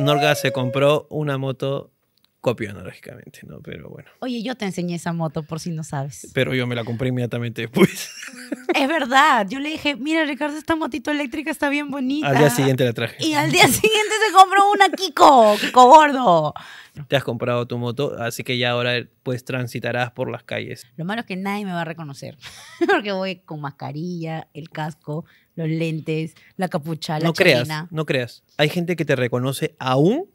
Norga se compró una moto copiona, lógicamente, ¿no? Pero bueno. Oye, yo te enseñé esa moto por si no sabes. Pero yo me la compré inmediatamente después. Es verdad. Yo le dije, mira, Ricardo, esta motito eléctrica está bien bonita. Al día siguiente la traje. Y al día siguiente se compró una Kiko, Kiko gordo. Te has comprado tu moto, así que ya ahora pues transitarás por las calles. Lo malo es que nadie me va a reconocer. Porque voy con mascarilla, el casco, los lentes, la capucha, la no creas, no creas. Hay gente que te reconoce aún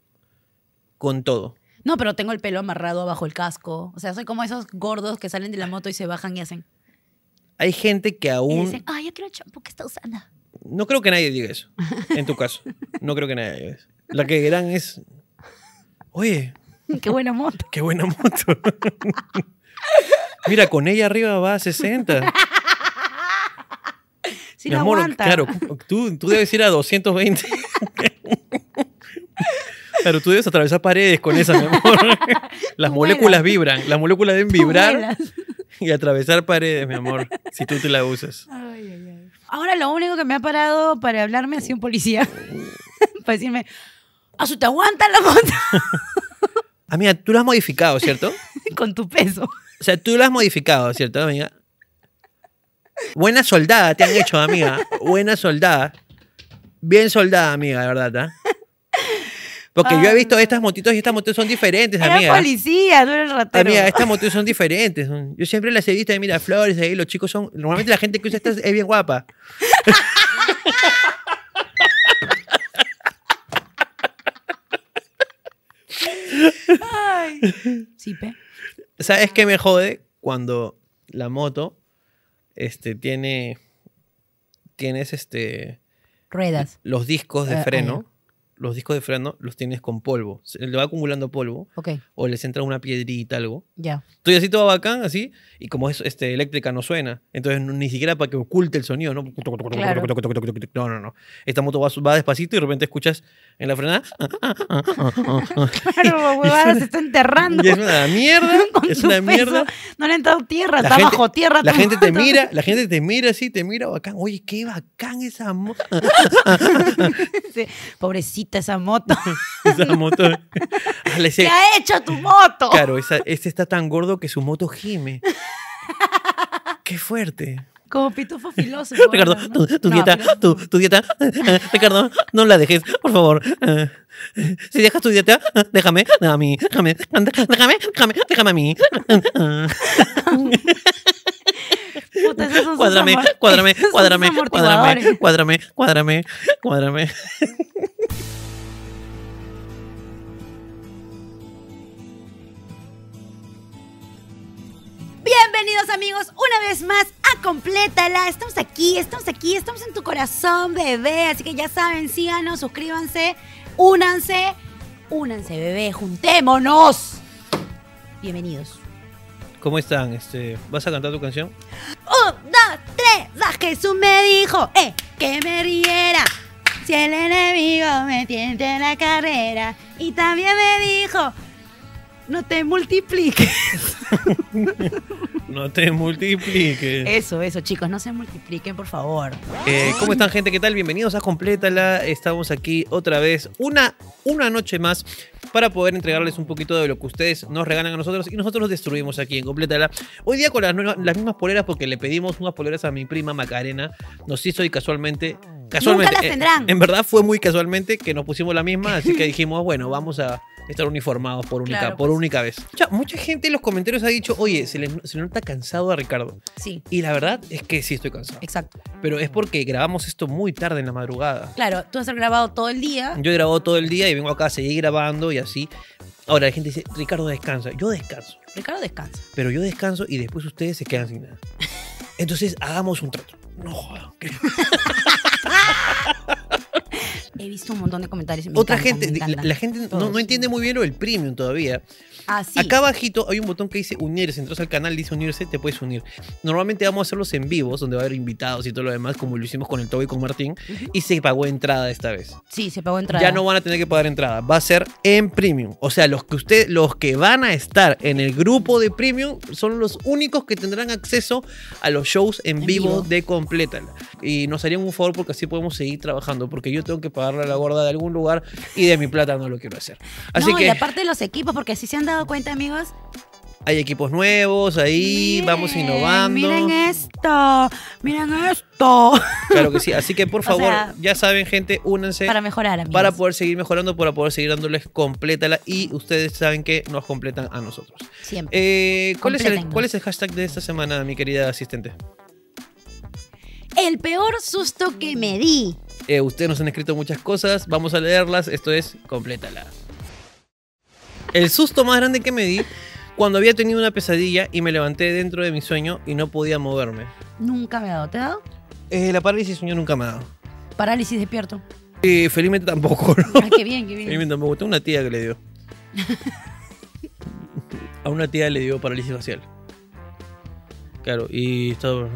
con todo. No, pero tengo el pelo amarrado bajo el casco. O sea, soy como esos gordos que salen de la moto y se bajan y hacen. Hay gente que Y aún... dicen, ay, yo quiero el champú que está usando. No creo que nadie diga eso, en tu caso. No creo que nadie diga eso. La que dirán es... Oye, Qué buena moto. qué buena moto. Mira, con ella arriba va a 60. Sí, Mi la amor, aguanta. claro, tú, tú debes ir a 220. Claro, tú debes atravesar paredes con esa, mi amor. Las moléculas vibran, las moléculas deben vibrar y atravesar paredes, mi amor, si tú te la usas. Ay, ay, ay. Ahora lo único que me ha parado para hablarme ha sido un policía. para decirme, ¿Asu te aguanta la moto Amiga, tú lo has modificado, ¿cierto? con tu peso? O sea, tú lo has modificado, ¿cierto, amiga? Buena soldada te han hecho, amiga. Buena soldada. Bien soldada, amiga, de verdad, ¿ah? Porque yo he visto estas motitos y estas motos son diferentes, Era amiga. policía, no era el ratero. Amiga, estas motos son diferentes. Yo siempre las he visto de Miraflores, ahí los chicos son... Normalmente la gente que usa estas es bien guapa. Ay. Sí, pe. ¿Sabes qué me jode? Cuando la moto este, tiene... Tienes este... Ruedas. Los discos de Ah, ah, freno. Los discos de freno los tienes con polvo. Se le va acumulando polvo. Ok, O les entra una piedrita, algo. ya. Estoy así todo bacán, así, y como es este, eléctrica no suena. Entonces ni siquiera para que oculte el sonido, ¿no? Claro. No, no, no. Esta moto va, va despacito y de repente escuchas en la frenada. Claro, huevada, se está enterrando. Y es una mierda. Es una mierda. No le ha entrado tierra, La está gente- bajo tierra. La gente te mira, la gente te mira así, te mira bacán. Oye, qué bacán esa moto. Sí, Esa moto. Esa moto. ¿Qué ha hecho tu moto? Claro, esa- este está tan gordo que su moto gime. Qué fuerte. Como pitufo filoso. Ricardo, ¿no? tu, tu No, dieta, tu, tu dieta, Ricardo, no la dejes, por favor. Si dejas tu dieta, déjame, a mí, déjame, déjame, déjame, déjame a mí. Puta, Cuádrame, cuádrame, cuádrame, cuádrame, amortiguadores. cuádrame, cuádrame, cuádrame. Bienvenidos amigos, una vez más a Complétala. Estamos aquí, estamos aquí, estamos en tu corazón, bebé. Así que ya saben, síganos, suscríbanse, únanse, únanse, bebé, juntémonos. Bienvenidos. ¿Cómo están? Este, ¿Vas a cantar tu canción? Un, dos, tres, ah, Jesús me dijo, eh, que me riera. Si el enemigo me tiente en la carrera. Y también me dijo, no te multipliques. No te multipliques. Eso, eso, chicos, no se multipliquen, por favor. Eh, ¿Cómo están, gente? ¿Qué tal? Bienvenidos a Complétala. Estamos aquí otra vez, una, una noche más, para poder entregarles un poquito de lo que ustedes nos regalan a nosotros y nosotros los destruimos aquí en Complétala. Hoy día con las, mismas poleras, porque le pedimos unas poleras a mi prima Macarena. Nos hizo y casualmente. Casualmente, las eh, tendrán. en verdad fue muy casualmente que nos pusimos la misma, así que dijimos, bueno, vamos a estar uniformados por única, Claro, por pues. única vez. Mucha, mucha gente en los comentarios ha dicho, oye, se le, se le nota cansado a Ricardo. Sí, Y la verdad es que sí estoy cansado. exacto. Pero es porque grabamos esto muy tarde en la madrugada. Claro, tú has grabado todo el día. Yo he grabado todo el día y vengo acá a seguir grabando y así. Ahora la gente dice, Ricardo descansa. Yo descanso. Ricardo descansa. Pero yo descanso y después ustedes se quedan sin nada. Entonces hagamos un trato. No jodan. He visto un montón de comentarios. me Otra encantan, gente, la, la gente no, no entiende muy bien lo del premium todavía. Ah, sí. Acá abajito hay un botón que dice unirse. Entras al canal, dice unirse, te puedes unir. Normalmente vamos a hacerlos en vivos, donde va a haber invitados y todo lo demás, como lo hicimos con el Toby y con Martín. Y se pagó entrada esta vez. Sí, se pagó entrada. Ya no van a tener que pagar entrada, va a ser en premium. O sea, los que usted, los que van a estar en el grupo de premium son los únicos que tendrán acceso a los shows en, En vivo, vivo. de Complétala. Y nos harían un favor porque así podemos seguir trabajando, porque yo tengo que pagar pagarle a la gorda de algún lugar y de mi plata no lo quiero hacer. Así no, que y aparte de los equipos, porque si se han dado cuenta, amigos. hay equipos nuevos ahí, vamos innovando. Miren esto, miren esto. Claro que sí, así que por O favor, sea, ya saben, gente, únanse Para mejorar, amigos. para poder seguir mejorando, para poder seguir dándoles complétala y ustedes saben que nos completan a nosotros. Siempre. Eh, ¿cuál, es el. ¿Cuál es el hashtag de esta semana, mi querida asistente? El peor susto que me di. Eh, ustedes nos han escrito muchas cosas, vamos a leerlas, esto es complétala. El susto más grande que me di cuando había tenido una pesadilla y me levanté dentro de mi sueño y no podía moverme. Nunca me ha dado. ¿Te ha dado? Eh, la parálisis sueño nunca me ha dado. Parálisis despierto. Eh, felizmente tampoco, ¿no? Ay, qué bien, qué bien. Felizmente tampoco. Tengo una tía que le dio. A una tía le dio parálisis facial. Claro, y estaba.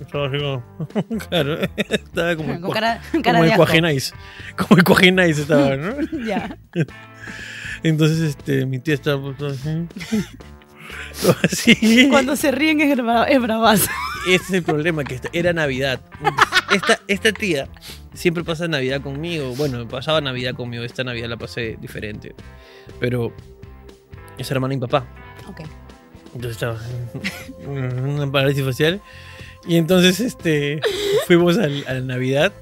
Estaba así como. Claro, estaba como. Con cara, como cara el de asco. Cuajenais. Como el estaba, ¿no? Ya. Entonces, este, mi tía estaba pues, así. Cuando se ríen es, bra- es bravazo. Ese es el problema, que era Navidad. Esta, esta tía siempre pasa Navidad conmigo. Bueno, pasaba Navidad conmigo. Esta Navidad la pasé diferente. Pero es hermana y papá. Ok. Entonces estaba en una parálisis facial. Y entonces este fuimos al- a la Navidad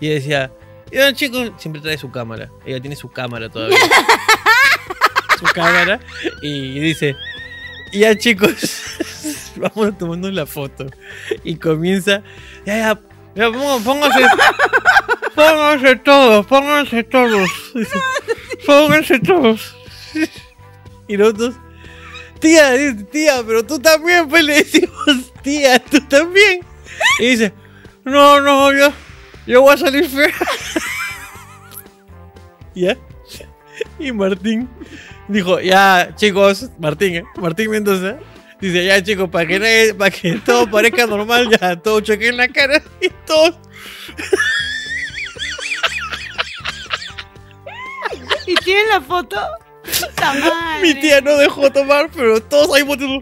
y ella decía, ya chicos, siempre trae su cámara. Ella tiene su cámara todavía. Su cámara. Y dice, ya chicos, vamos a tomarnos la foto. Y comienza, ya, ya, pónganse, pónganse todos, pónganse todos. Pónganse todos. Y nosotros, tía, tía, pero tú también, pues le decimos, tía, tú también. Y dice, no, no, yo, yo voy a salir fea. ¿Ya? Y Martín dijo, ya, chicos, Martín, ¿eh? Martín Mendoza, dice, ya, chicos, para que, nadie- para que todo parezca normal, ya, todo choque en la cara y todos. ¿Y tienen la foto? Madre. Mi tía no dejó tomar, pero todos ahí botando.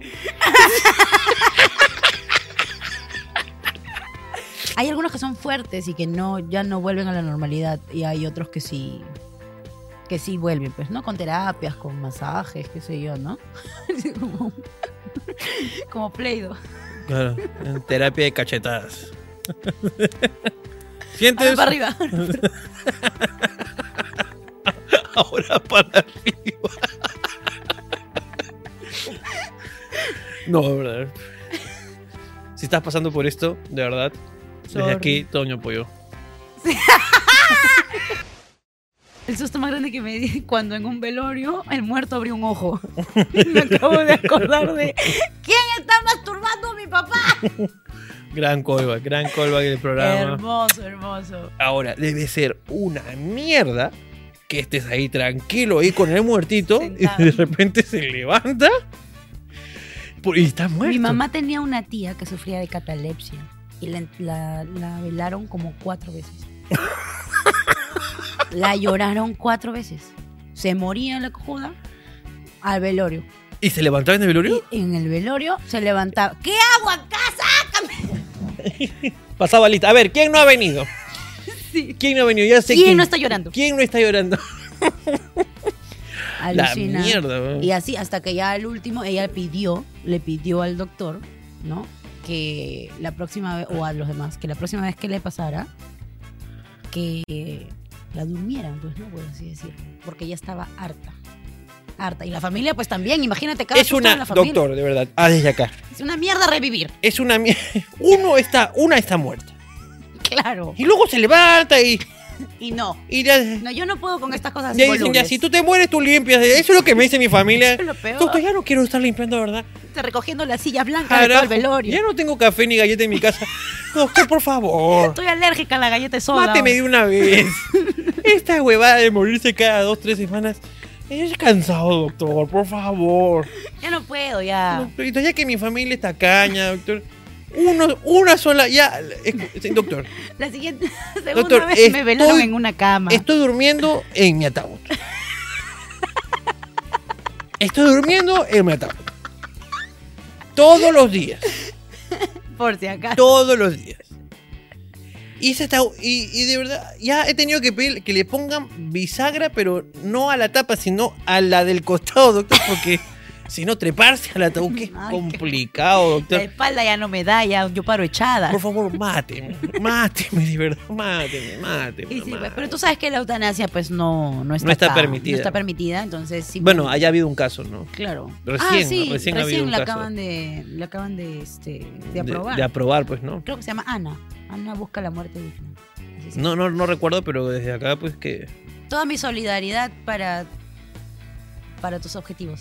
Hay algunos que son fuertes y que no, ya no vuelven a la normalidad. Y hay otros que sí. Que sí vuelven, pues, ¿no? Con terapias, con masajes, qué sé yo, ¿no? Como, como Play-Doh. Claro, en terapia de cachetadas. Ahora ¿Sientes? para arriba. Ahora para arriba. No, de verdad. Si estás pasando por esto, de verdad, desde Sorry. aquí todo mi apoyo. El susto más grande que me di cuando en un velorio el muerto abrió un ojo. me acabo de acordar de ¿Quién está masturbando a mi papá? Gran colva, gran colva del programa. Hermoso, hermoso. Ahora, debe ser una mierda que estés ahí tranquilo, ahí con el muertito, Sentado. y de repente se levanta y está muerto. Mi mamá tenía una tía que sufría de catalepsia y la, la- la velaron como cuatro veces. La lloraron cuatro veces. Se moría en la cojuda al velorio. ¿Y se levantaba en el velorio? Y en el velorio se levantaba. ¿Qué hago acá? ¡Sácame! Pasaba lista. A ver, ¿quién no ha venido? Sí. ¿Quién no ha venido? Ya sé ¿Quién no está llorando? ¿Quién no está llorando? La mierda. Y así, hasta que ya al último, ella pidió, le pidió al doctor, ¿no? Que la próxima vez, o a los demás, que la próxima vez que le pasara, que la durmieran, pues, ¿no? Por así decirlo. Porque ella estaba harta. Harta. Y la familia, pues también, imagínate cada Es una, la familia. doctor, de verdad. Ah, desde acá. Es una mierda revivir. Es una mierda. Uno está, una está muerta. Claro. Y luego se levanta y. Y no. y ya, No, yo no puedo con estas cosas ya dicen, ya, si tú te mueres, tú limpias. Eso es lo que me dice mi familia. Eso es lo peor. Doctor, ya no quiero estar limpiando, ¿verdad? Está recogiendo las sillas blancas de todo el velorio. Ya no tengo café ni galleta en mi casa. Doctor, por favor. Estoy alérgica a la galleta de soda. Máteme de una vez. Esta huevada de morirse cada dos, tres semanas. Es cansado, doctor, por favor. Ya no puedo, ya. Doctorito, ya que mi familia está caña, doctor. Uno, una sola, ya. Doctor, La siguiente segunda Doctor, vez me estoy- velaron en una cama. estoy durmiendo en mi ataúd. Estoy durmiendo en mi ataúd. Todos los días. Por si acaso. Todos los días. Y, ese está, y, y de verdad, ya he tenido que pedir que le pongan bisagra, pero no a la tapa, sino a la del costado, doctor, porque si no, treparse al ataúd, que es Ay, complicado, La doctor. espalda ya no me da, ya yo paro echada. Por favor, máteme, máteme, de verdad, máteme, máteme. Y sí, pues, máteme. pero tú sabes que la eutanasia pues no, no está, No está acá, permitida. No está permitida, entonces sí. Bueno, haya habido un caso, ¿no? claro. Recién, ah, sí, recién ha habido un la caso. acaban de, la acaban de, este, de aprobar. De, aprobar, pues, ¿no? Creo que se llama Ana. Ana busca la muerte digna. No, no, no recuerdo, pero desde acá, pues que. Toda mi solidaridad para, para tus objetivos.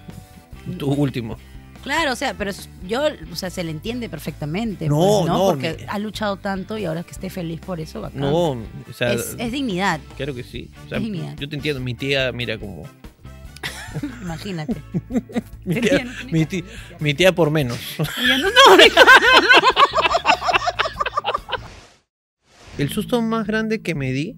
Tu último. Claro, o sea, pero es- yo, o sea, se le entiende perfectamente. No, pues, no, Porque mi- ha luchado tanto y ahora que esté feliz por eso, bacán. No, o sea. es, es dignidad, Claro que sí. O sea, es dignidad. yo te entiendo. Mi tía, mira como. imagínate. Mi tía, tía no tiene mi tía, mi tía por menos. Ella no, no, no. El susto más grande que me di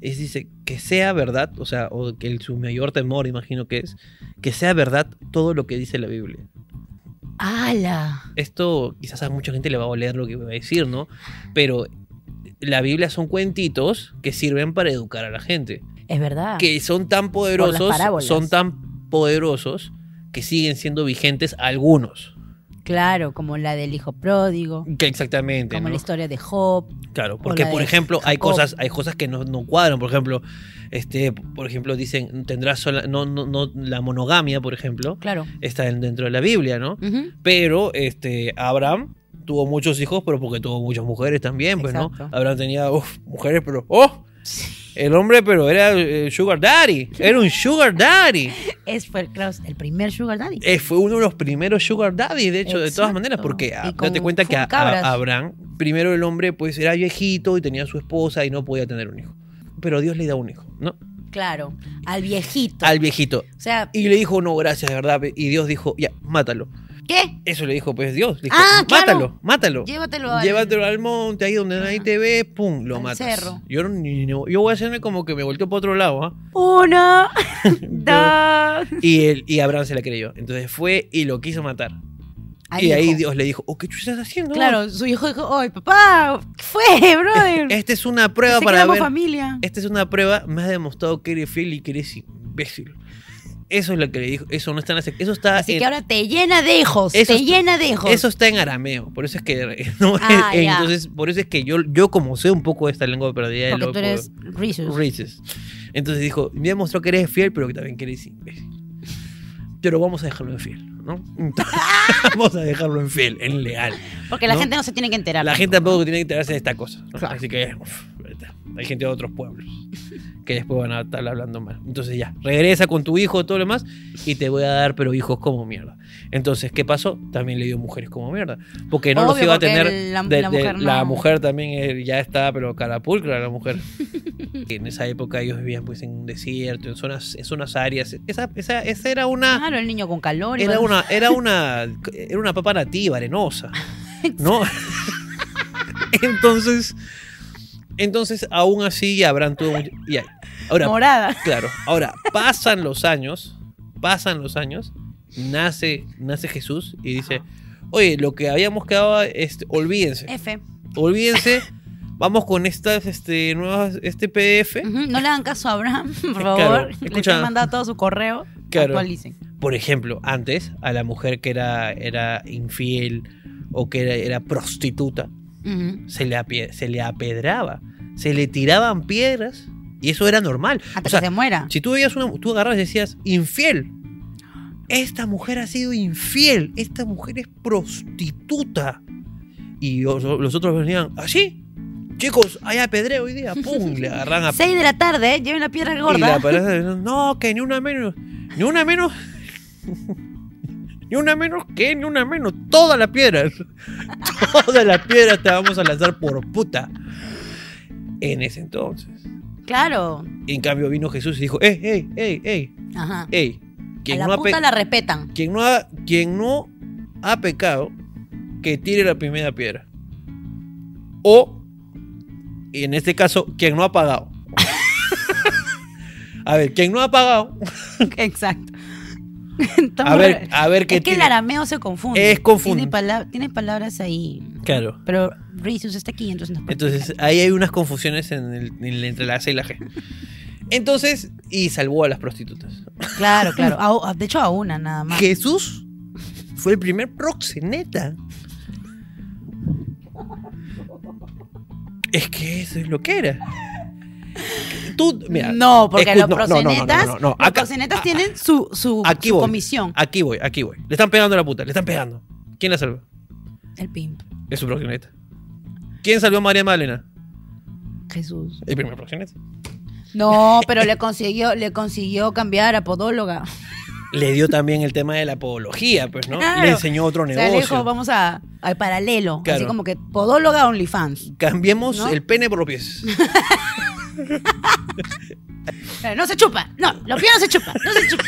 es, dice, que sea verdad, o sea, o que el, su mayor temor, imagino que es, que sea verdad todo lo que dice la Biblia. ¡Hala! Esto quizás a mucha gente le va a oler lo que voy a decir, ¿no? Pero la Biblia son cuentitos que sirven para educar a la gente. Es verdad. Que son tan poderosos, son tan poderosos que siguen siendo vigentes algunos. Claro, como la del hijo pródigo, Que exactamente. como ¿no? la historia de Job. Claro, porque por ejemplo hay cosas, hay cosas que no, no cuadran. Por ejemplo, este, por ejemplo, dicen tendrás sola, no, no, no, la monogamia, por ejemplo, Claro. está en- dentro de la Biblia, ¿no? Pero este, Abraham tuvo muchos hijos, pero porque tuvo muchas mujeres también, pues, ¿no? Abraham tenía uf, mujeres, pero ¡oh! El hombre, pero era eh, Sugar Daddy. Era un Sugar Daddy. Es fue claro, el primer Sugar Daddy. Eh, fue uno de los primeros Sugar Daddy, de hecho, de todas maneras, porque ah, date cuenta que a- a- Abraham, primero el hombre, pues era viejito y tenía su esposa y no podía tener un hijo. Pero Dios le da un hijo, ¿no? Claro, al viejito. Al viejito. O sea, Y le dijo, no, gracias, de verdad. Y Dios dijo, ya, mátalo. ¿Qué? Eso le dijo, pues Dios. Le dijo, Ah, claro. mátalo, mátalo. Llévatelo al- Llévatelo al monte, ahí donde nadie Ajá. te ve, pum, lo Al matas. cerro. Yo, no- yo voy a hacerme como que me volteó para otro lado, ¿ah? Uno, dos. Y, él, y Abraham se la creyó. Entonces fue y lo quiso matar. Al y ahí. Dios le dijo, oh, ¿qué tú estás haciendo? Claro, su hijo dijo, ¡ay, papá! ¿Qué fue, brother? Esta es una prueba Pensé para ver. familia. Esta es una prueba. Me has demostrado que eres fiel y que eres imbécil. Eso es lo que le dijo. Eso no está en Eso está Así en, que ahora te llena de hijos, Eso te está- llena de hijos. Eso está en arameo. Por eso es que. no, Ah, entonces, por eso es que yo, yo como sé un poco de esta lengua perdida. Porque lo tú eres Risus. Reese's. Entonces dijo, me demostró que eres fiel, pero que también que eres imbécil. Pero vamos a dejarlo en fiel, ¿no? vamos a dejarlo en fiel, en leal. Porque la ¿no? gente no se tiene que enterar. La gente tampoco tiene que enterarse de esta cosa. ¿no? Claro. Así que uf, hay gente de otros pueblos que después van a estar hablando mal. Entonces ya, regresa con tu hijo, todo lo demás, y te voy a dar, pero hijos como mierda. Entonces, ¿qué pasó? También le dio mujeres como mierda. Porque no los Obvio, iba a tener. el- la- de- la de- mujer no. la mujer también eh, ya está, pero carapulcra la mujer. en esa época ellos vivían pues en un desierto, en zonas, en zonas áreas. Esa, esa, esa era una. Claro, el niño con calor. Era una, era una, era una papa nativa, arenosa. ¿No? entonces, entonces, aún así, habrán todo mucho. y ahora, morada. claro, ahora, pasan los años, pasan los años, nace, nace Jesús y dice, oye, lo que habíamos quedado, este, olvídense, F. olvídense, vamos con estas, este, nuevas, este PDF. No le hagan caso a Abraham, por Claro, favor. Escucha. he mandado todo su correo. Claro. Actualicen. Por ejemplo, antes, a la mujer que era, era infiel o que era, era prostituta, Se le, se le apedraba, se le tiraban piedras y eso era normal. Hasta O sea, que se muera. si tú veías una, tú agarras y decías, infiel. Esta mujer ha sido infiel, esta mujer es prostituta. Y los, los otros venían, ¿así? Chicos, hay apedreo hoy día, pum, le agarran a Seis de la tarde, ¿eh? lleven la piedra y la gorda. pareja, no, que ni una menos, ni una menos, ni una menos, que ni una menos, toda la piedra, toda la piedra te vamos a lanzar por puta. En ese entonces. Claro. En cambio vino Jesús y dijo, ey, ey, ey, ey, Ajá. ey, A quien la no, ha puta pe- la respetan. quien, no ha, quien no ha pecado, que tire la primera piedra. O, y en este caso, quien no ha pagado. a ver, quien no ha pagado, Exacto. A ver, a ver qué es que el arameo se confunde. Es confunde. Tiene, pala- tiene palabras ahí. Claro. Pero Ricius está aquí, entonces no Entonces ahí hay unas confusiones en el- en el- entre la C y la G. Entonces, y salvó a las prostitutas. Claro, claro. A- de hecho, a una nada más. Jesús fue el primer proxeneta. Es que eso es lo que era. Tú, mira, no, porque escu- los no, no, no, no, proxenetas, no, no, los Acá- proxenetas a- tienen su, su, aquí su voy. comisión. Aquí voy, aquí voy. Le están pegando a la puta, le están pegando. ¿Quién la salva? El pimp. Es su proxeneta. ¿Quién salvó a María Magdalena? Jesús. El primer proxeneta. No, pero le consiguió, le consiguió cambiar a podóloga. Le dio también el tema de la podología, pues, ¿no? Claro. Le enseñó otro O sea, negocio. le dijo, vamos a, al paralelo. Claro. Así como que podóloga OnlyFans. Cambiemos ¿No? el pene por los pies. No se chupa. No, los pies no se chupa. No se chupa.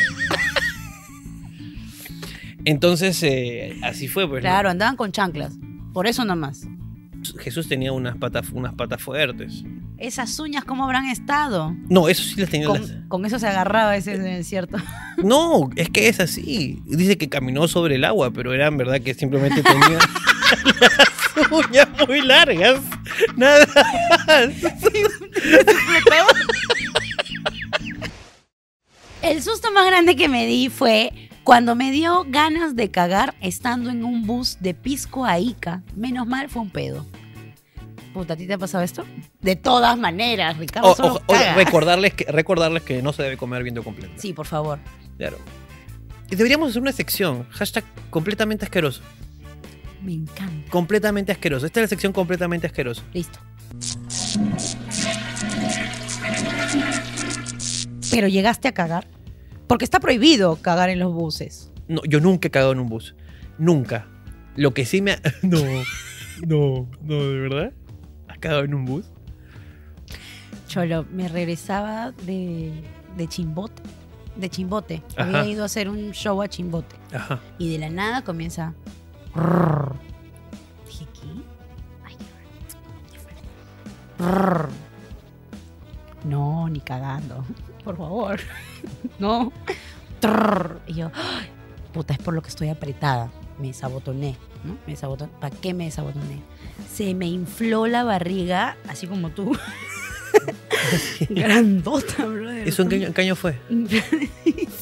Entonces, eh, así fue, pues. ¿no? Claro, andaban con chanclas. Por eso nomás. Jesús tenía unas patas, unas patas fuertes. Esas uñas, ¿cómo habrán estado? No, eso sí las tenía. las- con eso se agarraba ese desierto. No, es que es así. Dice que caminó sobre el agua, pero era en verdad que simplemente tenía las uñas muy largas. Nada más. El susto más grande que me di fue cuando me dio ganas de cagar estando en un bus de Pisco a Ica. Menos mal fue un pedo. Puta, ¿a ti te ha pasado esto? De todas maneras, Ricardo. O- solo o- o- caga. recordarles, que, recordarles que no se debe comer viento completo. Sí, por favor. Claro. Y deberíamos hacer una sección. Hashtag completamente asqueroso. Me encanta. Completamente asqueroso. Esta es la sección completamente asqueroso. Listo. Pero llegaste a cagar. Porque está prohibido cagar en los buses. No, yo nunca he cagado en un bus. Nunca. Lo que sí me ha... No, no, no, ¿de verdad? ¿Has cagado en un bus? Cholo, me regresaba de, de Chimbote. De Chimbote. Ajá. Había ido a hacer un show a Chimbote. Ajá. Y de la nada comienza. Dije, ¿qué? Ay, qué raro. No, ni cagando. Por favor. No. Y yo, "Ay, puta, es por lo que estoy apretada. Me sabotoné, ¿no? Me sabotoné. ¿Para qué me sabotoné? Se me infló la barriga, así como tú. Grandota, brother. ¿Eso en qué, año- en qué año fue?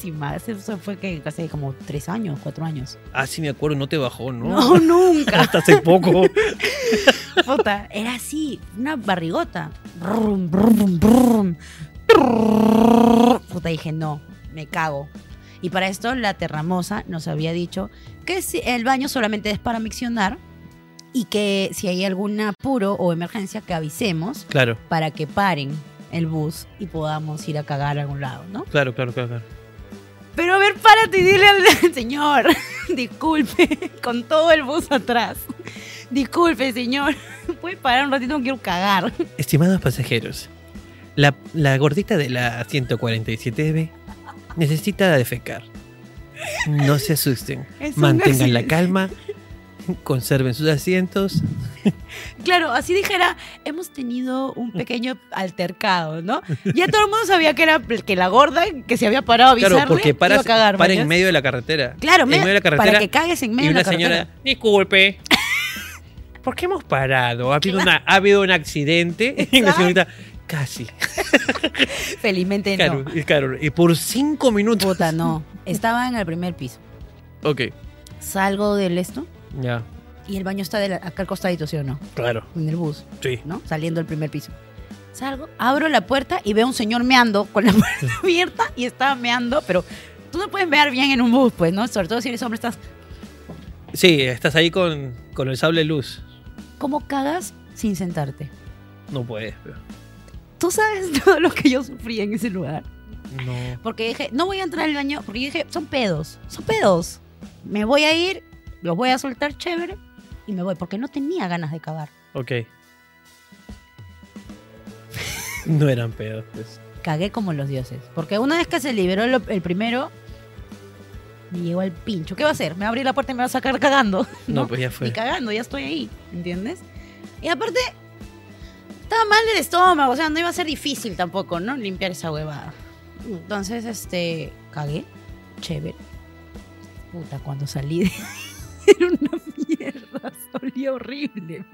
Sí, más. Eso fue que hace como tres años, cuatro años. Ah, sí me acuerdo, no te bajó, ¿no? No, nunca. Hasta hace poco. Puta, era así, una barrigota. Brum, brum, brum. Puta, dije, no, me cago. Y para esto la terramosa nos había dicho que si- el baño solamente es para miccionar y que si hay algún apuro o emergencia que avisemos Claro, para que paren el bus y podamos ir a cagar a algún lado, ¿no? claro, claro, claro. claro. Pero a ver, párate y dile al señor, disculpe, con todo el bus atrás. Disculpe, señor, ¿puede parar un ratito? No quiero cagar. Estimados pasajeros, la, la gordita de la 147B necesita defecar. No se asusten. Mantengan la calma. Conserven sus asientos. Claro, así dijera, hemos tenido un pequeño altercado, ¿no? Ya todo el mundo sabía que era que la gorda que se había parado a avisarle Claro, porque iba paras, a cagar, para en medio de la carretera. Claro, en me- medio de la carretera. para que cagues en y medio de una la señora, carretera. disculpe. ¿Por qué hemos parado? ¿Ha habido, una, ¿ha habido un accidente? Y la señorita, casi. Felizmente Claro, no. y claro, y por cinco minutos. Puta, no. Estaba en el primer piso. Ok, Salgo del esto ya, y el baño está de la- acá al costadito, ¿sí o no? claro, En el bus. sí. ¿no? Saliendo del primer piso. Salgo, abro la puerta y veo a un señor meando con la puerta abierta y estaba meando, pero tú no puedes mear bien en un bus, pues, ¿no? Sobre todo si eres hombre, estás. Sí, estás ahí con, con el sable luz. ¿Cómo cagas sin sentarte? No puedes, pero- Tú sabes todo lo que yo sufrí en ese lugar. No. Porque dije, no voy a entrar al baño, porque dije, son pedos, son pedos. Me voy a ir, los voy a soltar chévere y me voy, porque no tenía ganas de cagar. Ok. No eran pedos, pues. Cagué como los dioses. Porque una vez que se liberó el, el primero, me llegó al pincho. ¿Qué va a hacer? ¿Me va a abrir la puerta y me va a sacar cagando? No, pues ya fue. Ni cagando, ya estoy ahí, ¿entiendes? Y aparte, estaba mal del estómago, o sea, no iba a ser difícil tampoco, ¿no? Limpiar esa huevada. Entonces, este, cagué, chévere. Puta, cuando salí de... Era mierda. Olía horrible.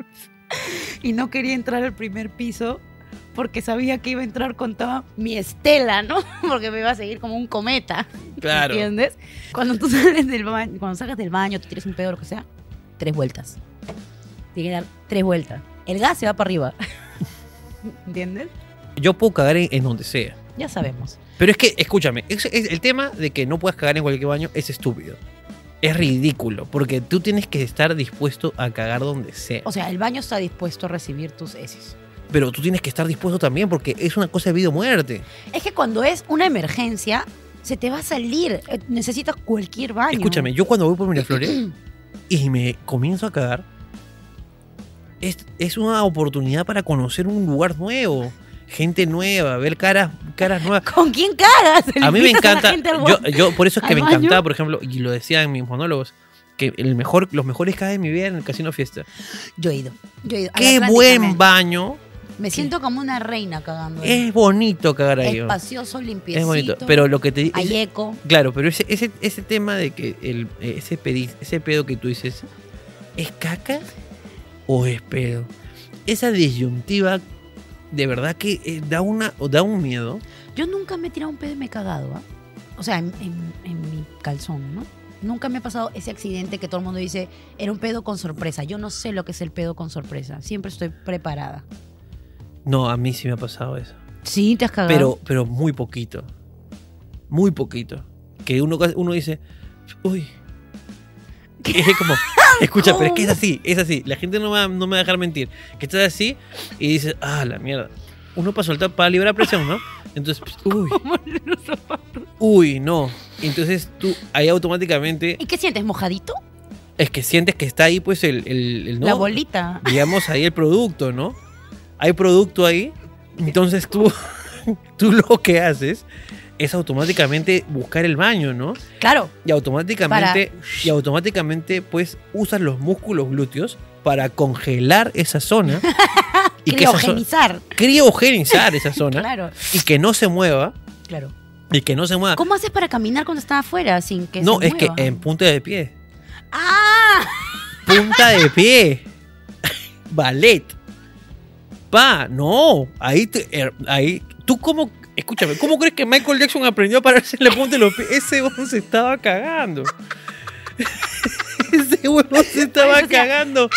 Y no quería entrar al primer piso porque sabía que iba a entrar con toda mi estela, ¿no? Porque me iba a seguir como un cometa. Claro. ¿Entiendes? Cuando tú sales del baño, cuando salgas del baño, tú tienes un pedo o lo que sea, tres vueltas. Tiene que dar tres vueltas. El gas se va para arriba. ¿Entiendes? Yo puedo cagar en, en donde sea. Ya sabemos. Pero es que, escúchame, es- es- el tema de que no puedas cagar en cualquier baño es estúpido. Es ridículo, porque tú tienes que estar dispuesto a cagar donde sea. O sea, el baño está dispuesto a recibir tus heces. Pero tú tienes que estar dispuesto también, porque es una cosa de vida o muerte. Es que cuando es una emergencia, se te va a salir. Eh, Necesitas cualquier baño. Escúchame, yo cuando voy por Miraflores y me comienzo a cagar, es, es una oportunidad para conocer un lugar nuevo, gente nueva, ver caras, caras nuevas. ¿Con quién cagas? A mí me ¿Invitas la encanta, yo, yo por eso es que me baño? encantaba, por ejemplo, y lo decía en mis monólogos, que el mejor, los mejores cagas de mi vida en el Casino Fiesta. Yo he ido. Yo he ido. Qué buen baño, Me siento como una reina cagando. es bonito cagar ahí. ¿no? Espacioso, limpiecito. Es bonito, pero lo que te Hay eco. Claro, pero ese, ese, ese tema de que el, eh, ese, pedi- ese pedo que tú dices, ¿es caca o es pedo? Esa disyuntiva de verdad que eh, da, una, o da un miedo. Yo nunca me he tirado un pedo y me he cagado, ¿ah? O sea, en, en- en mi calzón, ¿no? Nunca me ha pasado ese accidente que todo el mundo dice, era un pedo con sorpresa. Yo no sé lo que es el pedo con sorpresa. Siempre estoy preparada. No, a mí sí me ha pasado eso. Sí, te has cagado. Pero, pero muy poquito. Muy poquito. Que uno, uno dice, uy. Es como, escucha, pero es que es así, es así. La gente no me, va- no me va a dejar mentir. Que estás así y dices, ah, la mierda. Uno para soltar, para liberar presión, ¿no? Entonces, pues, uy, uy, no. Entonces tú ahí automáticamente ¿Y qué sientes? ¿Mojadito? es que sientes que está ahí, pues, el, el, el- ¿no? La bolita. digamos, ahí el producto, ¿no? Hay producto ahí. Entonces tú, tú lo que haces es automáticamente buscar el baño, ¿no? Claro. Y automáticamente, y automáticamente, pues, usas los músculos glúteos para congelar esa zona. y que esa zona, Criogenizar. criogenizar esa zona. Claro, Y que no se mueva. claro. Y que no se mueva. ¿Cómo haces para caminar cuando estás afuera sin que no, se es que en punta de pie. ¡Ah! Punta de pie. Ballet. Pa, no. Ahí, te- er- ahí. ¿Tú cómo. Escúchame, ¿cómo crees que Michael Jackson aprendió a pararse en la punta de los pies? Ese huevón se estaba cagando. Ese huevón se estaba cagando.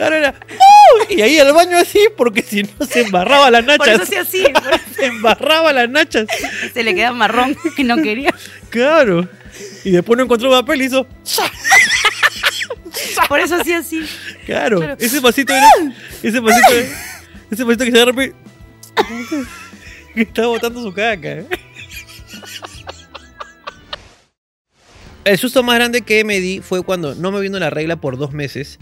Ahora era. ¡uh! Y ahí al baño así, porque si no se embarraba las Por eso nachas. sí así. por Se embarraba las nachas. se le queda marrón y no quería. Claro. Y después no encontró papel y hizo. Por eso sí así. Claro, Claro. ese pasito era, ese pasito era- ese pasito que se agarra que está botando su caca. ¿eh? El susto más grande que me di fue cuando no me vino la regla por dos meses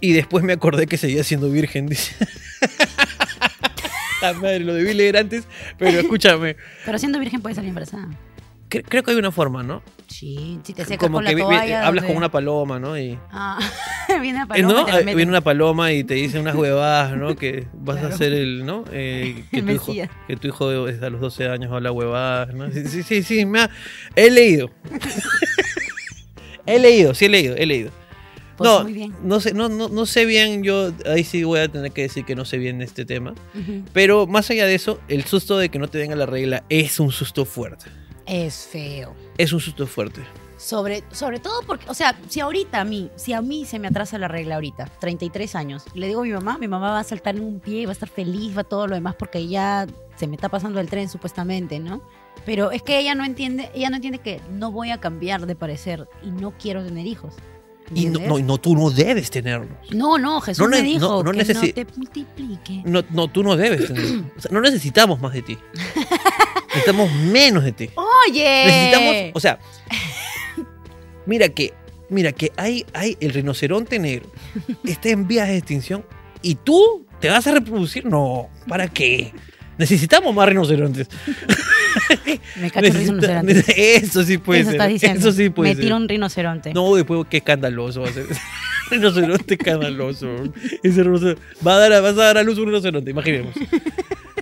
y después me acordé que seguía siendo virgen. La madre, lo debí leer antes, pero escúchame. Pero siendo virgen puede salir embarazada. Cre- creo que hay una forma, ¿no? Sí, si te secas Como con que la vi- vi- toalla. hablas con una paloma, ¿no? Y, Ah, viene la Eh, paloma Ah. Viene una paloma y te dice unas huevadas, ¿no? Que vas Claro. a ser el, ¿no? Eh, que, tu hijo, que tu hijo es a los 12 años habla huevadas, ¿no? Sí, sí, sí, sí, me ha- he leído. he leído, sí he leído, he leído. Pues no, muy bien. no sé, no, no, no sé bien, yo ahí sí voy a tener que decir que no sé bien este tema. Pero más allá de eso, el susto de que no te venga la regla es un susto fuerte. Es feo. Es un susto fuerte. Sobre, sobre todo porque, o sea, si ahorita a mí, si a mí se me atrasa la regla ahorita, 33 años, le digo a mi mamá, mi mamá va a saltar en un pie, va a estar feliz, va todo lo demás porque ya se me está pasando el tren supuestamente, ¿no? Pero es que ella no entiende, ella no entiende que no voy a cambiar de parecer y no quiero tener hijos. Y no, no, no, tú no debes tenerlos. No, no, Jesús No me dijo no- no que no te multiplique. No, no, tú no debes tenerlos. O sea, no necesitamos más de ti. Necesitamos menos de ti. Oye. Necesitamos, o sea, mira que, mira que hay, hay el rinoceronte negro está en vías de extinción y tú te vas a reproducir. No, ¿para qué? Necesitamos más rinocerontes. me cacho Necesita- rinoceronte. Eso sí puede Eso ser. diciendo. Eso sí puede me ser. tiro un rinoceronte. No, después qué escandaloso va a ser. rinoceronte escandaloso. Ese rinoceronte. Va a dar, vas a dar a luz un rinoceronte, imaginemos.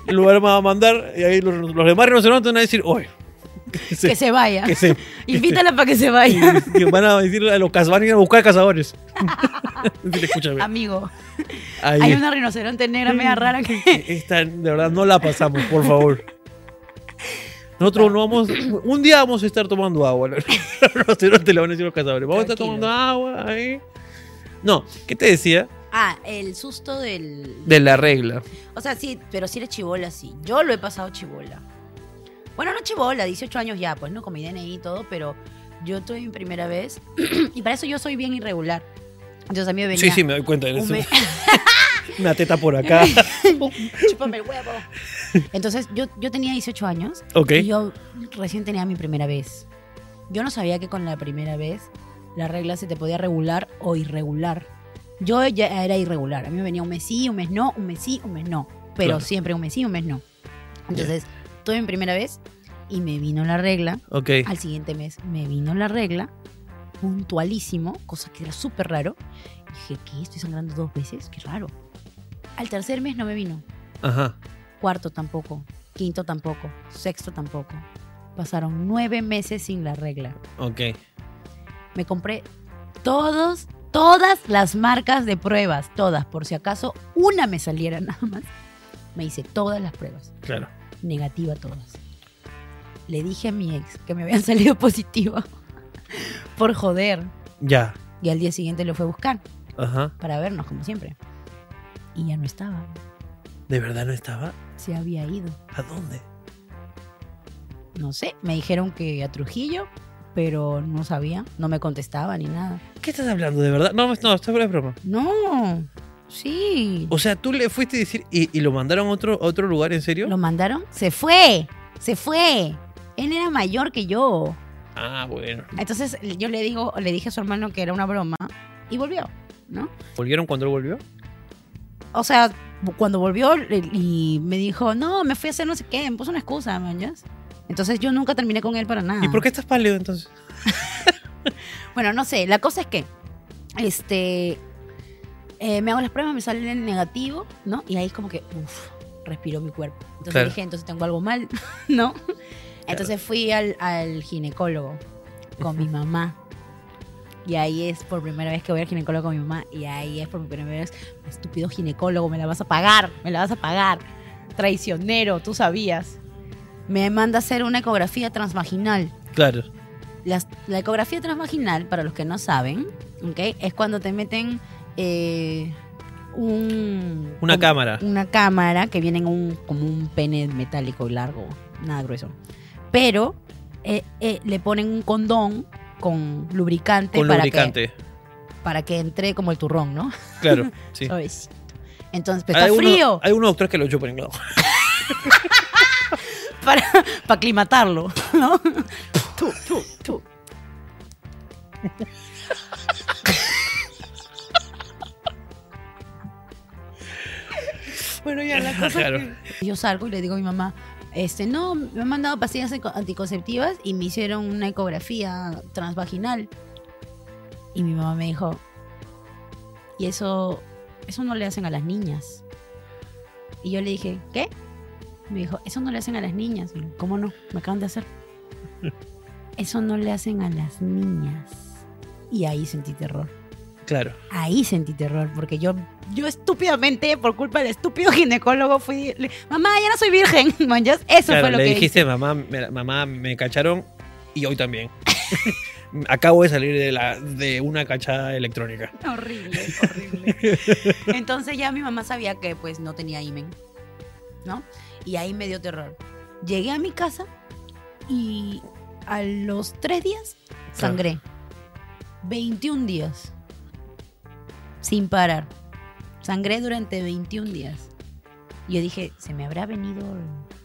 Lo van a mandar y ahí los, los demás rinocerontes van a decir, oye, que se vaya. que se- Invítala para que se vaya. van a decir a los van a ir a buscar cazadores. Escúchame. Amigo, Ahí. hay una rinoceronte negra media rara que... Esta, de verdad, no la pasamos, por favor. Nosotros no vamos. Un día vamos a estar tomando agua. Los te lo van a decir los cazadores. Vamos a estar tomando agua ahí. No, ¿qué te decía? Ah, el susto del... De la regla. O sea, sí, pero sí eres chivola, sí. Yo lo he pasado chivola. Bueno, no chivola, 18 años ya, pues, ¿no? Con mi DNI y todo, pero yo tuve mi primera vez y para eso yo soy bien irregular. Entonces a mí me venía... Sí, sí, me doy cuenta. Eres un me- Una teta por acá. Chúpame el huevo. Entonces yo, yo tenía 18 años ok. y yo recién tenía mi primera vez. Yo no sabía que con la primera vez la regla se te podía regular o irregular. Yo ya era irregular. A mí me venía un mes sí, un mes no, un mes sí, un mes no. Pero Claro. siempre un mes sí, un mes no. Entonces, tuve mi primera vez y me vino la regla. Ok. Al siguiente mes me vino la regla, puntualísimo, cosa que era súper raro. Dije, ¿qué? ¿Estoy sangrando dos veces? Qué raro. Al tercer mes no me vino. Ajá. Cuarto tampoco. Quinto tampoco. Sexto tampoco. Pasaron nueve meses sin la regla. Ok. Me compré todos, todas las marcas de pruebas. Todas. Por si acaso una me saliera nada más. Me hice todas las pruebas. Claro. Negativa todas. Le dije a mi ex que me habían salido positiva. Por joder. Ya. Y al día siguiente lo fue a buscar. Ajá. Para vernos, como siempre. Y ya no estaba. ¿De verdad no estaba? Se había ido. ¿A dónde? No sé, me dijeron que a Trujillo, pero no sabía, no me contestaba ni nada. ¿Qué estás hablando? ¿De verdad? No, no, esto es broma. No, sí. O sea, tú le fuiste a decir y, y lo mandaron a otro, a otro lugar, ¿en serio? ¿Lo mandaron? Se fue, se fue. Él era mayor que yo. Ah, bueno. Entonces yo le digo, le dije a su hermano que era una broma y volvió, ¿no? ¿Volvieron cuando él volvió? O sea, cuando volvió y me dijo, no, me fui a hacer no sé qué, me puso una excusa, ¿mañas? Entonces yo nunca terminé con él para nada. ¿Y por qué estás pálido entonces? Bueno, no sé, la cosa es que este eh, me hago las pruebas, me sale en negativo, ¿no? Y ahí es como que, uff, respiró mi cuerpo. Entonces Claro. dije, entonces tengo algo mal, ¿no? Entonces fui al, al ginecólogo con mi mamá. Y ahí es por primera vez que voy al ginecólogo con mi mamá. Y ahí es por primera vez, estúpido ginecólogo, me la vas a pagar, me la vas a pagar. Traicionero, tú sabías. Me manda a hacer una ecografía transvaginal. Claro. Las- la ecografía transvaginal, para los que no saben, ¿ok? es cuando te meten eh, un, Una cámara. Una cámara que viene en un, como un pene metálico largo, nada grueso. Pero eh, eh, le ponen un condón con lubricante, Con para, lubricante. Que, para que entre como el turrón, ¿no? Claro, sí. Entonces, pero está Hay uno- frío Hay unos doctores que lo chupan, claro. para, para aclimatarlo, ¿no? tú, tú, tú. Bueno, ya la cosa Claro. que yo salgo y le digo a mi mamá, este, no, me han mandado pastillas anticonceptivas y me hicieron una ecografía transvaginal. Y mi mamá me dijo, y eso, eso no le hacen a las niñas. Y yo le dije, ¿qué? Me dijo, eso no le hacen a las niñas. Y yo, ¿Cómo no? Me acaban de hacer. Eso no le hacen a las niñas. Y ahí sentí terror. Claro. Ahí sentí terror, porque yo, yo estúpidamente, por culpa del estúpido ginecólogo, fui, le- mamá, ya no soy virgen, manjas. Eso Claro, fue lo le que dijiste, mamá, me, mamá, me cacharon y hoy también. Acabo de salir de, la, de una cachada electrónica. hice. Horrible, horrible. Entonces ya mi mamá sabía que pues no tenía imen, ¿no? Y ahí me dio terror. Llegué a mi casa y a los tres días sangré. 21 días. Sin parar. Sangré durante 21 días. Y yo dije, se me habrá venido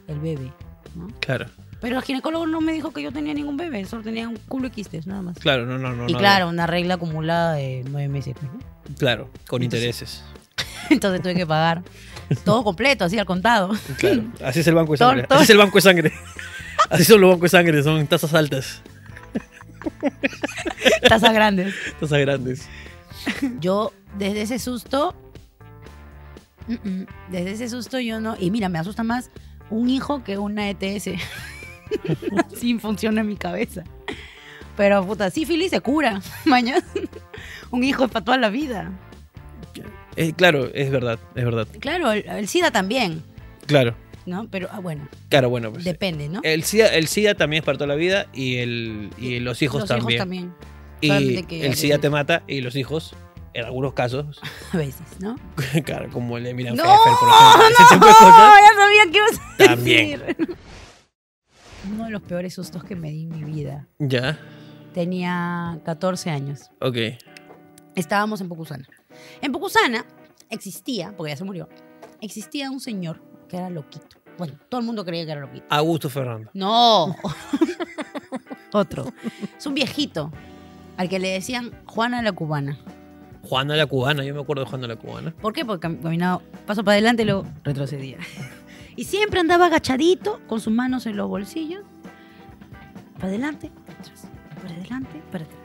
el, el bebé, ¿no? Claro, Pero el ginecólogo no me dijo que yo tenía ningún bebé, solo tenía un culo y quistes, nada más. claro, no, no, no. y claro, una regla acumulada de nueve meses. pues, ¿no? Claro, con Entonces- intereses. Entonces tuve que pagar todo completo, así al contado. Claro, así es el banco de sangre. Así es el banco de sangre. Así son los bancos de sangre, son tasas altas, Tasas grandes. tasas grandes. Yo, desde ese susto, mm, mm, desde ese susto yo no. Y mira, me asusta más un hijo que una ETS. Así funciona en mi cabeza. Pero puta, sífilis se cura. Mañana. Un hijo es para toda la vida. Eh, claro, es verdad, es verdad. Claro, el, el SIDA también, Claro, ¿no? Pero ah, bueno, claro, bueno, pues. depende, ¿no? El SIDA, el SIDA también es para toda la vida y, el, y los hijos Los también. hijos también. Y el SIDA te mata y los hijos, en algunos casos, A veces, ¿no? claro, como el de Milan ¡No! Pfeffer, por ejemplo. ese tipo de ¡No! cosas. Ya sabía que ibas a También. decir. Uno de los peores sustos que me di en mi vida. Ya, Tenía 14 años. ok. Estábamos en Pocusana. En Pocusana existía, porque ya se murió, existía un señor que era loquito. Bueno, todo el mundo creía que era loquito. Augusto Fernando. No. Otro. Es un viejito al que le decían Juana la Cubana. Juana la Cubana, yo me acuerdo de Juana la Cubana. ¿Por qué? Porque cam- caminaba paso para adelante y luego retrocedía. Y siempre andaba agachadito, con sus manos en los bolsillos. Para adelante, para atrás. Para adelante, para atrás.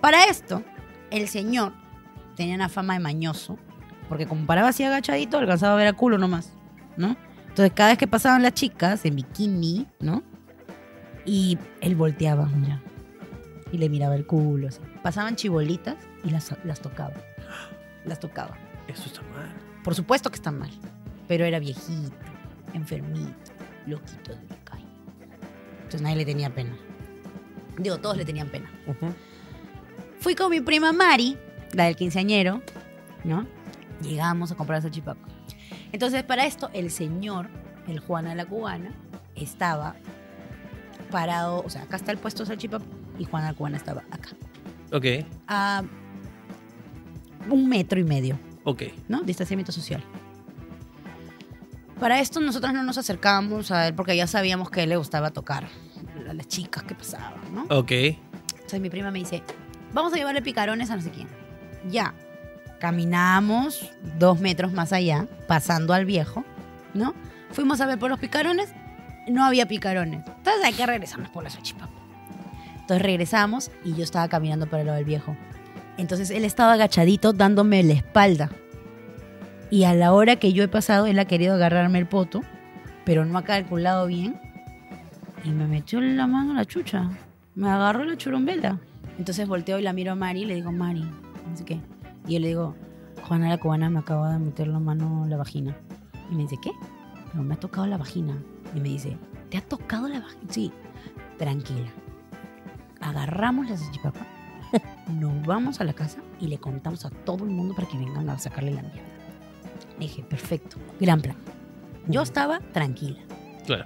Para esto, el señor tenía una fama de mañoso, porque como paraba así agachadito, alcanzaba a ver a culo nomás, ¿no? Entonces, cada vez que pasaban las chicas en bikini, ¿no? Y él volteaba, mira, y le miraba el culo. así. Pasaban chibolitas y las, las tocaba. Las tocaba. Eso está mal. Por supuesto que está mal, pero era viejito, enfermito, loquito de la calle. Entonces nadie le tenía pena. Digo, todos le tenían pena. Fui con mi prima Mari, la del quinceañero, ¿no? Llegamos a comprar salchipapa. Entonces, para esto, el señor, el Juana de la Cubana, estaba parado, o sea, acá está el puesto de salchipapa y Juana de la Cubana estaba acá. Ok, A un metro y medio. ok. ¿no? Distanciamiento social. Para esto nosotros no nos acercábamos a él porque ya sabíamos que a él le gustaba tocar a las chicas que pasaban, ¿no? Ok. Entonces mi prima me dice, vamos a llevarle picarones a no sé quién. Ya. Caminamos dos metros más allá, pasando al viejo, ¿no? Fuimos a ver por los picarones, no había picarones. Entonces hay que regresarnos por la salchipapa. Entonces regresamos y yo estaba caminando por el lado del viejo. Entonces él estaba agachadito dándome la espalda. Y a la hora que yo he pasado, él ha querido agarrarme el poto, pero no ha calculado bien. Y me metió la mano en la chucha. Me agarró la churumbela. Entonces volteo y la miro a Mari y le digo, Mari, no sé qué. Y yo le digo, Juana la cubana me acaba de meter la mano en la vagina. Y me dice, ¿qué? Pero me ha tocado la vagina. Y me dice, ¿te ha tocado la vagina? Sí, tranquila. Agarramos la salchipapa, nos vamos a la casa y le contamos a todo el mundo para que vengan a sacarle la mierda. Dije, perfecto, gran plan. Yo estaba tranquila. Claro.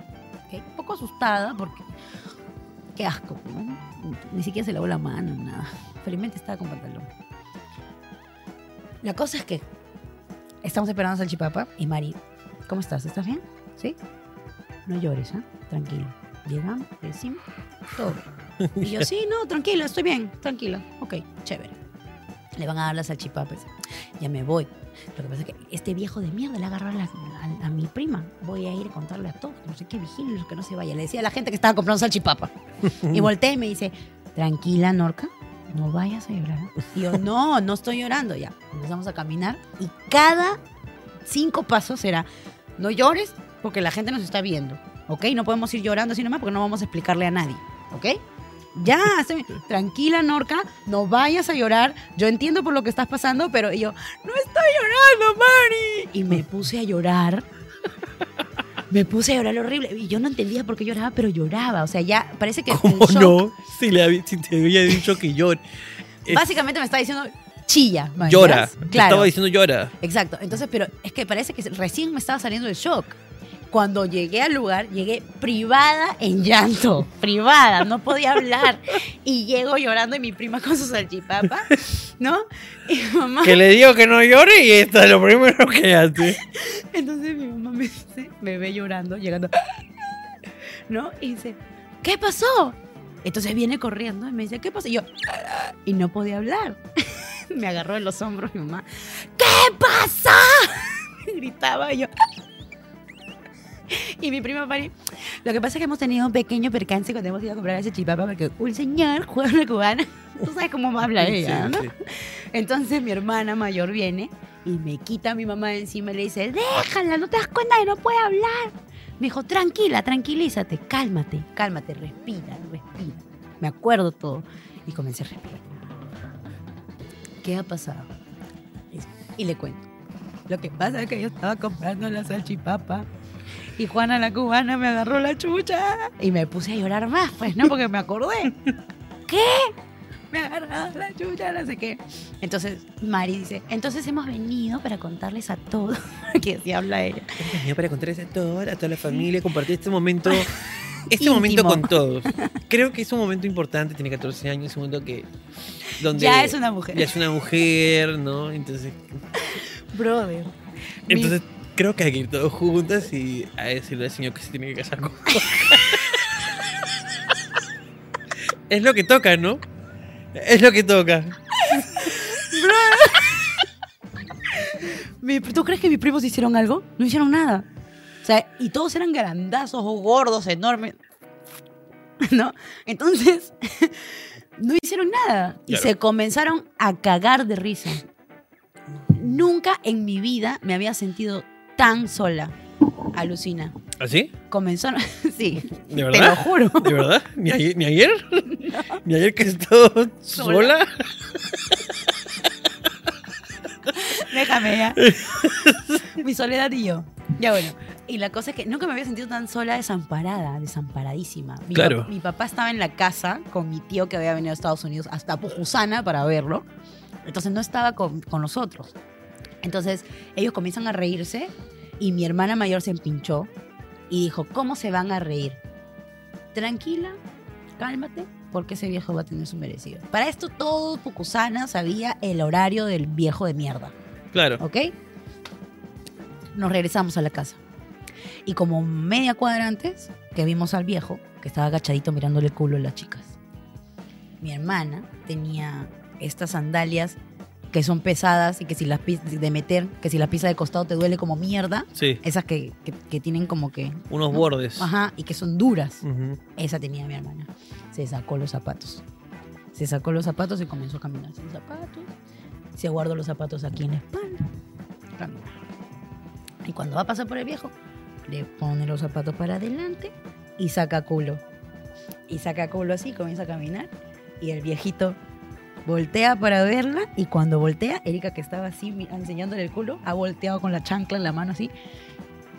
Un poco asustada porque. Qué asco, ¿no? Ni siquiera se lavó la mano, nada. Felizmente estaba con pantalón. La cosa es que estamos esperando a Salchipapa y Mari, ¿cómo estás? ¿Estás bien? ¿Sí? No llores, ¿ah? Tranquilo. Llegamos, le decimos, todo. Y yo, sí, no, tranquilo, estoy bien, tranquilo. Ok, chévere. Le van a dar las salchipapas. Ya me voy. Lo que pasa es que este viejo de mierda le agarró a, la- a- a mi prima. Voy a ir a contarle a todos, no sé qué, vigilen que no se vaya. Le decía a la gente que estaba comprando salchipapa. y volteé y me dice, tranquila, Norca, no vayas a llorar. Y yo, no, no estoy llorando. Ya, empezamos a caminar y cada cinco pasos era, no llores porque la gente nos está viendo, ¿ok? No podemos ir llorando así nomás porque no vamos a explicarle a nadie, ¿ok? Ya, se- tranquila, Norca, no vayas a llorar. Yo entiendo por lo que estás pasando, pero y yo, no estoy llorando, Mari. Y me puse a llorar. Me puse a llorar horrible. Y yo no entendía por qué lloraba, pero lloraba. O sea, ya parece que. ¿Cómo shock- no? Si, le había- si te había dicho que llore. Básicamente me está diciendo chilla. ¿me llora. Claro. estaba diciendo llora. Exacto. Entonces, pero es que parece que recién me estaba saliendo el shock. Cuando llegué al lugar, llegué privada en llanto. Privada, no podía hablar. Y llego llorando y mi prima con su salchipapa, ¿no? Y mamá. Que le digo que no llore y esto es lo primero que hace. Entonces mi mamá me, dice- me ve llorando, llegando. ¿No? Y dice, ¿qué pasó? Entonces viene corriendo y me dice, ¿qué pasó? Y yo, y no podía hablar. me agarró de los hombros mi mamá. ¿Qué pasa? Gritaba y yo. Y mi prima Mari, lo que pasa es que hemos tenido un pequeño percance cuando hemos ido a comprar ese chipapa porque un señor juega una cubana. Tú sabes cómo habla ella, ¿no? Entonces mi hermana mayor viene y me quita a mi mamá de encima y le dice, déjala, no te das cuenta que no puede hablar. Me dijo, tranquila, tranquilízate, cálmate, cálmate, respira, respira. Me acuerdo todo. Y comencé a respirar. ¿Qué ha pasado? Y le cuento. Lo que pasa es que yo estaba comprando la salchipapa y Juana la cubana me agarró la chucha y me puse a llorar más, pues, ¿no? Porque me acordé. ¿Qué? Me agarró la chucha, no sé qué. Entonces Mari dice, entonces hemos venido para contarles a todos, que así habla ella. Hemos venido para contarles a toda, a toda la familia, compartir este momento. Este Íntimo. momento con todos. Creo que es un momento importante, tiene 14 años, es un momento que. Donde Ya es una mujer. Ya es una mujer, ¿no? Entonces, Brother. entonces creo que hay que ir todos juntas y a decirle al señor que se tiene que casar con. es lo que toca, ¿no? Es lo que toca. ¿Tú crees que mis primos hicieron algo? No hicieron nada. O sea, y todos eran grandazos o gordos, enormes. ¿No? Entonces, no hicieron nada. Y Claro. se comenzaron a cagar de risa. Nunca en mi vida me había sentido tan sola. Alucina. ¿Así? Comenzaron. sí. ¿De Te lo juro. ¿De verdad? ¿Ni ayer? ¿Ni ayer? ¿Ni ayer que he estado sola? Déjame ya. Mi soledad y yo. Ya bueno. Y la cosa es que nunca me había sentido tan sola, desamparada, desamparadísima. Mi, Claro. mi papá estaba en la casa con mi tío que había venido a Estados Unidos hasta Pujusana para verlo. Entonces no estaba con, con nosotros. Entonces ellos comienzan a reírse y mi hermana mayor se empinchó y dijo, ¿cómo se van a reír? Tranquila, cálmate, porque ese viejo va a tener su merecido. Para esto todo Pucusana sabía el horario del viejo de mierda. Claro. ¿Ok? Nos regresamos a la casa. Y como media cuadra antes, que vimos al viejo, que estaba agachadito mirándole el culo a las chicas. Mi hermana tenía estas sandalias que son pesadas y que si las de meter, que si la pisa de costado te duele como mierda. Sí. Esas que, que- que tienen como que... Unos ¿no? bordes. Ajá, y que son duras. Ujú. Esa tenía mi hermana. Se sacó los zapatos. Se sacó los zapatos y comenzó a caminar sin zapatos. Se guardó los zapatos aquí en la espalda. Camina. Y cuando va a pasar por el viejo, le pone los zapatos para adelante y saca culo. Y saca culo así, comienza a caminar. Y el viejito voltea para verla. Y cuando voltea, Erika, que estaba así enseñándole el culo, ha volteado con la chancla en la mano así.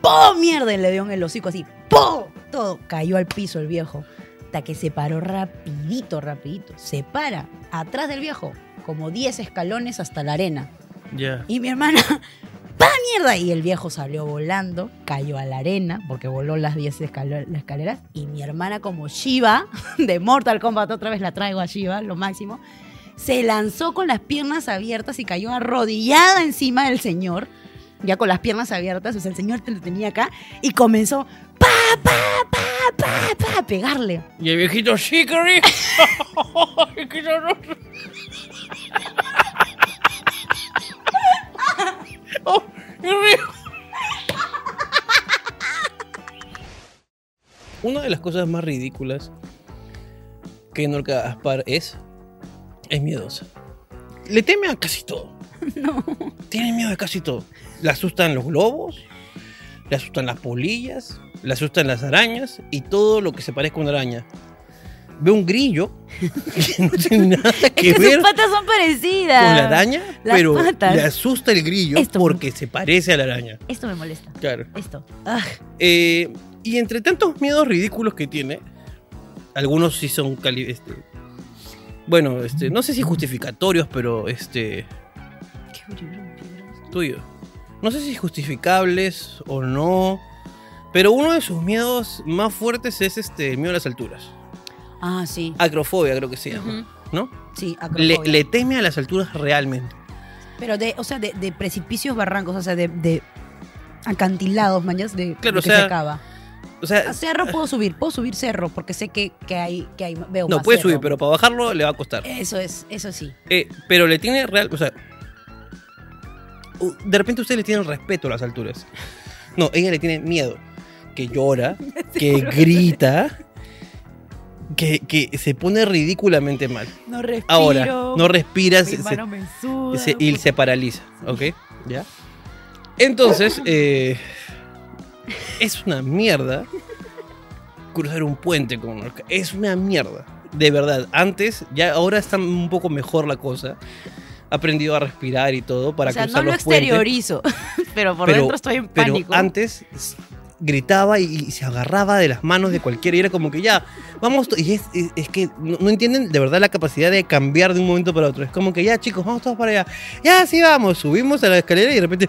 ¡Pum! Mierda, y le dio en el hocico así. ¡Pum! Todo cayó al piso el viejo. Hasta que se paró rapidito, rapidito. Se para atrás del viejo, como 10 escalones hasta la arena. Ya. Y mi hermana, ¡pa mierda! Y el viejo salió volando, cayó a la arena, porque voló las 10 escalo- las escaleras. Y mi hermana, como Shiva, de Mortal Kombat, otra vez la traigo a Shiva, lo máximo, se lanzó con las piernas abiertas y cayó arrodillada encima del señor, ya con las piernas abiertas, o sea, el señor te lo tenía acá, y comenzó, ¡pa, pa, pa, pa, pa! a pegarle. Y el viejito Shikari. Oh, qué rico. Una de las cosas más ridículas que Norca Aspar es, es miedosa. Le teme a casi todo. No. Tiene miedo de casi todo. Le asustan los globos, le asustan las polillas, le asustan las arañas y todo lo que se parezca a una araña. Ve un grillo que no tiene nada que Es que ver sus patas son parecidas. con la araña, Las pero patas. le asusta el grillo Esto. porque se parece a la araña. Esto me molesta. Claro. Esto. Ah, Eh, y entre tantos miedos ridículos que tiene, algunos sí son cali este, bueno, este, no sé si justificatorios, pero este tuyo. No sé si justificables o no, pero uno de sus miedos más fuertes es este el miedo a las alturas. Ah, sí. Acrofobia creo que se llama. ¿no? Sí, acrofobia. le teme a las alturas realmente. Pero de, o sea, de, de precipicios, barrancos, o sea, de, de acantilados, mañas, de, Claro, de o que sea, se acaba. O sea, A cerro puedo subir, puedo subir cerro, porque sé que, que hay, que hay, veo no más puede cerro. subir, pero para bajarlo le va a costar. Eso es, eso sí. Eh, pero le tiene real, o sea, de repente usted le tiene respeto a las alturas. No, ella le tiene miedo, que llora, que grita, que, que se pone ridículamente mal. No respiro. Ahora, no respira se- mi se- mano me suda. se- y se paraliza, ¿ok? ¿Ya? Entonces, eh, Es una mierda cruzar un puente con Norca. Es una mierda. De verdad. Antes, ya ahora está un poco mejor la cosa. He aprendido a respirar y todo para o sea, cruzar no lo los puentes. exteriorizo, pero por Pero- dentro estoy en Pero pánico. antes gritaba y, y se agarraba de las manos de cualquiera y era como que ya, vamos, y es, es- es que no, no entienden de verdad la capacidad de cambiar de un momento para otro. Es como que ya chicos, vamos todos para allá. Ya, sí, vamos, subimos a la escalera y de repente...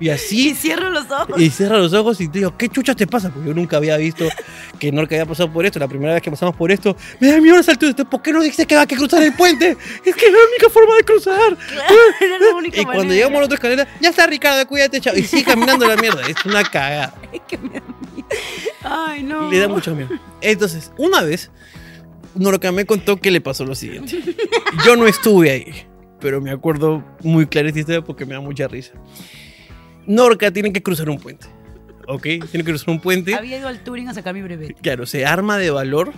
Y Y así... cierro los ojos. Y cierra los ojos y te digo, ¿qué chuchas te pasa? Porque yo nunca había visto que Norca había pasado por esto. La primera vez que pasamos por esto, me da miedo las alturas. ¿Por qué no dijiste que va a que cruzar el puente? Es que es la única forma de cruzar. Claro, era la única Y cuando manera. llegamos a la otra escalera, ya está Ricardo, cuídate, chao. Y sigue caminando la mierda. Es una cagada. Es que me da miedo. Ay, no. Le da mucho miedo. Entonces, una vez, Norca me contó que le pasó lo siguiente. Yo no estuve ahí, pero me acuerdo muy claramente porque me da mucha risa. Norca tiene que cruzar un puente. ¿Ok? Tiene que cruzar un puente. Había ido al Turing a sacar mi breve. Claro, se arma de valor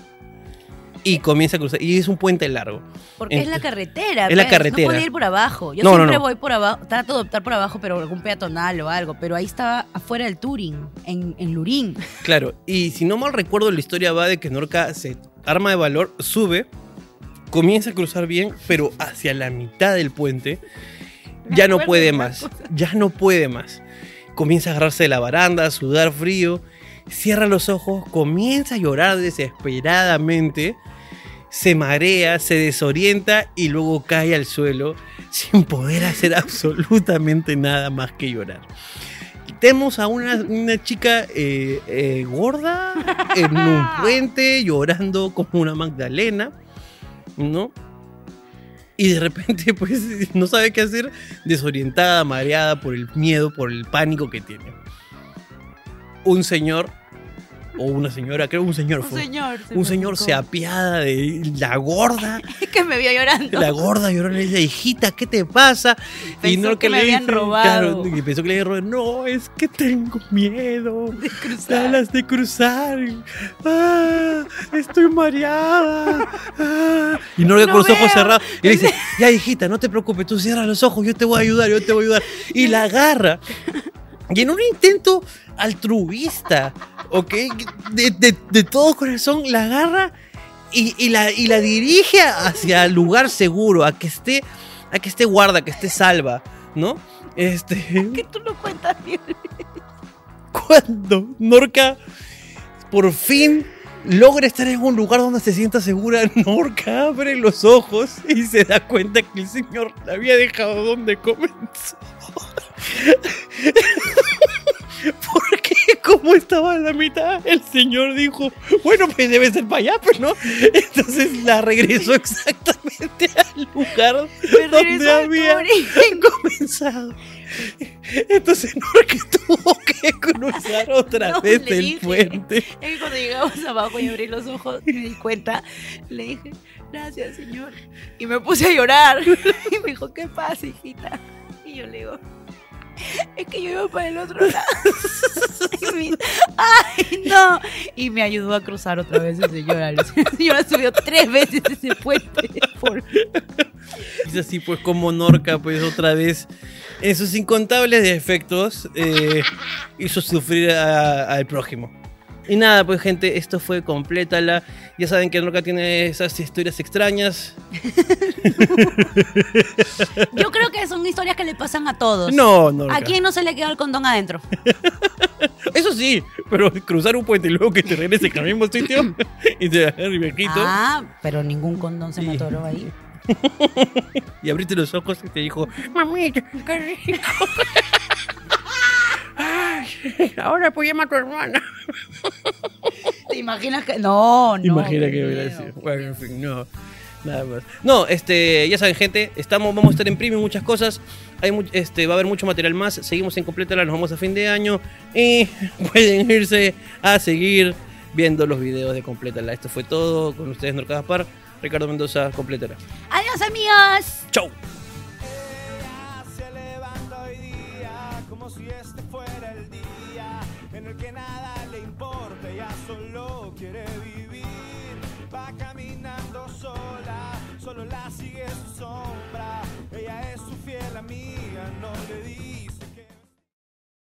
y comienza a cruzar. Y es un puente largo. Porque es la carretera. es la pues, carretera. No podía ir por abajo. Yo No, siempre no. voy por abajo. Trato de optar por abajo, pero algún peatonal o algo. Pero ahí estaba afuera del Turing, en, en Lurín. Claro, y si no mal recuerdo, la historia va de que Norca se arma de valor, sube, comienza a cruzar bien, pero hacia la mitad del puente Me ya no puede más. cosa. Ya no puede más. Comienza a agarrarse de la baranda, a sudar frío, cierra los ojos, comienza a llorar desesperadamente, se marea, se desorienta y luego cae al suelo sin poder hacer absolutamente nada más que llorar. Tenemos a una, una chica eh, eh, gorda en un puente llorando como una Magdalena, ¿no? Y de repente, pues, no sabe qué hacer, desorientada, mareada por el miedo, por el pánico que tiene. Un señor, o una señora, creo un señor Un fue. señor. se un señor se apiada de la gorda. Es que me vio llorando. La gorda lloró y le dice, hijita, ¿qué te pasa? Pensó que me le habían robado. Claro, y pensó que le habían robado. No, es que tengo miedo. De cruzar. Ganas de cruzar. Ah, estoy mareada. Ah. Y no con No los ojos cerrados. Y le dice, ya hijita, no te preocupes, tú cierras los ojos, yo te voy a ayudar, yo te voy a ayudar. Y la agarra. Y en un intento altruista, ¿ok? De, de- de todo corazón, la agarra y, y la, y la dirige hacia el lugar seguro, a que esté, a que esté guarda, que esté salva, ¿no? Este, Que tú lo cuentas bien. cuando Norca por fin logra estar en un lugar donde se sienta segura, Norca abre los ojos y se da cuenta que el señor la había dejado donde comenzó. Porque como estaba a la mitad, el señor dijo, bueno, pues debe ser para allá, pues no. Entonces la regresó exactamente al lugar Me donde había comenzado. Entonces Norca tuvo que cruzar otra No, vez el dije. puente. Es que cuando llegamos abajo y abrí los ojos y me di cuenta, le dije, gracias, señor. Y me puse a llorar. Y me dijo, ¿qué pasa, hijita? Y yo le digo, es que yo iba para el otro lado. Y me- ¡Ay, no! Y me ayudó a cruzar otra vez el señor. El señor subió tres veces ese puente. Por... Es así pues como Norca pues otra vez en sus incontables defectos eh, hizo sufrir a- al prójimo. Y nada, pues gente, esto fue complétala. Ya saben que Norca tiene esas historias extrañas. Yo creo que son historias que le pasan a todos. No, Norca. ¿A quién no se le quedó el condón adentro? Eso sí, pero cruzar un puente y luego que te regreses al mismo sitio y te agarre el viejito Ah, pero ningún condón se me atoró ahí. y abriste los ojos y te dijo, mamita, qué rico. Ay, ahora pues llama a tu hermana. ¿Te imaginas que.? No, no. Imagina que voy a miedo. decir. Bueno, en fin, no. Nada más. No, este, ya saben, gente, estamos, vamos a estar en premium muchas cosas. Hay mu- este, va a haber mucho material más. Seguimos en Completala, nos vamos a fin de año. Y pueden irse a seguir viendo los videos de Completala. Esto fue todo con ustedes, Norca Gaspar, Ricardo Mendoza, Completala. Adiós, amigos. ¡Chau! Que nada le importa, ella solo quiere vivir. Va caminando sola, solo la sigue su sombra. Ella es su fiel amiga, no le diga.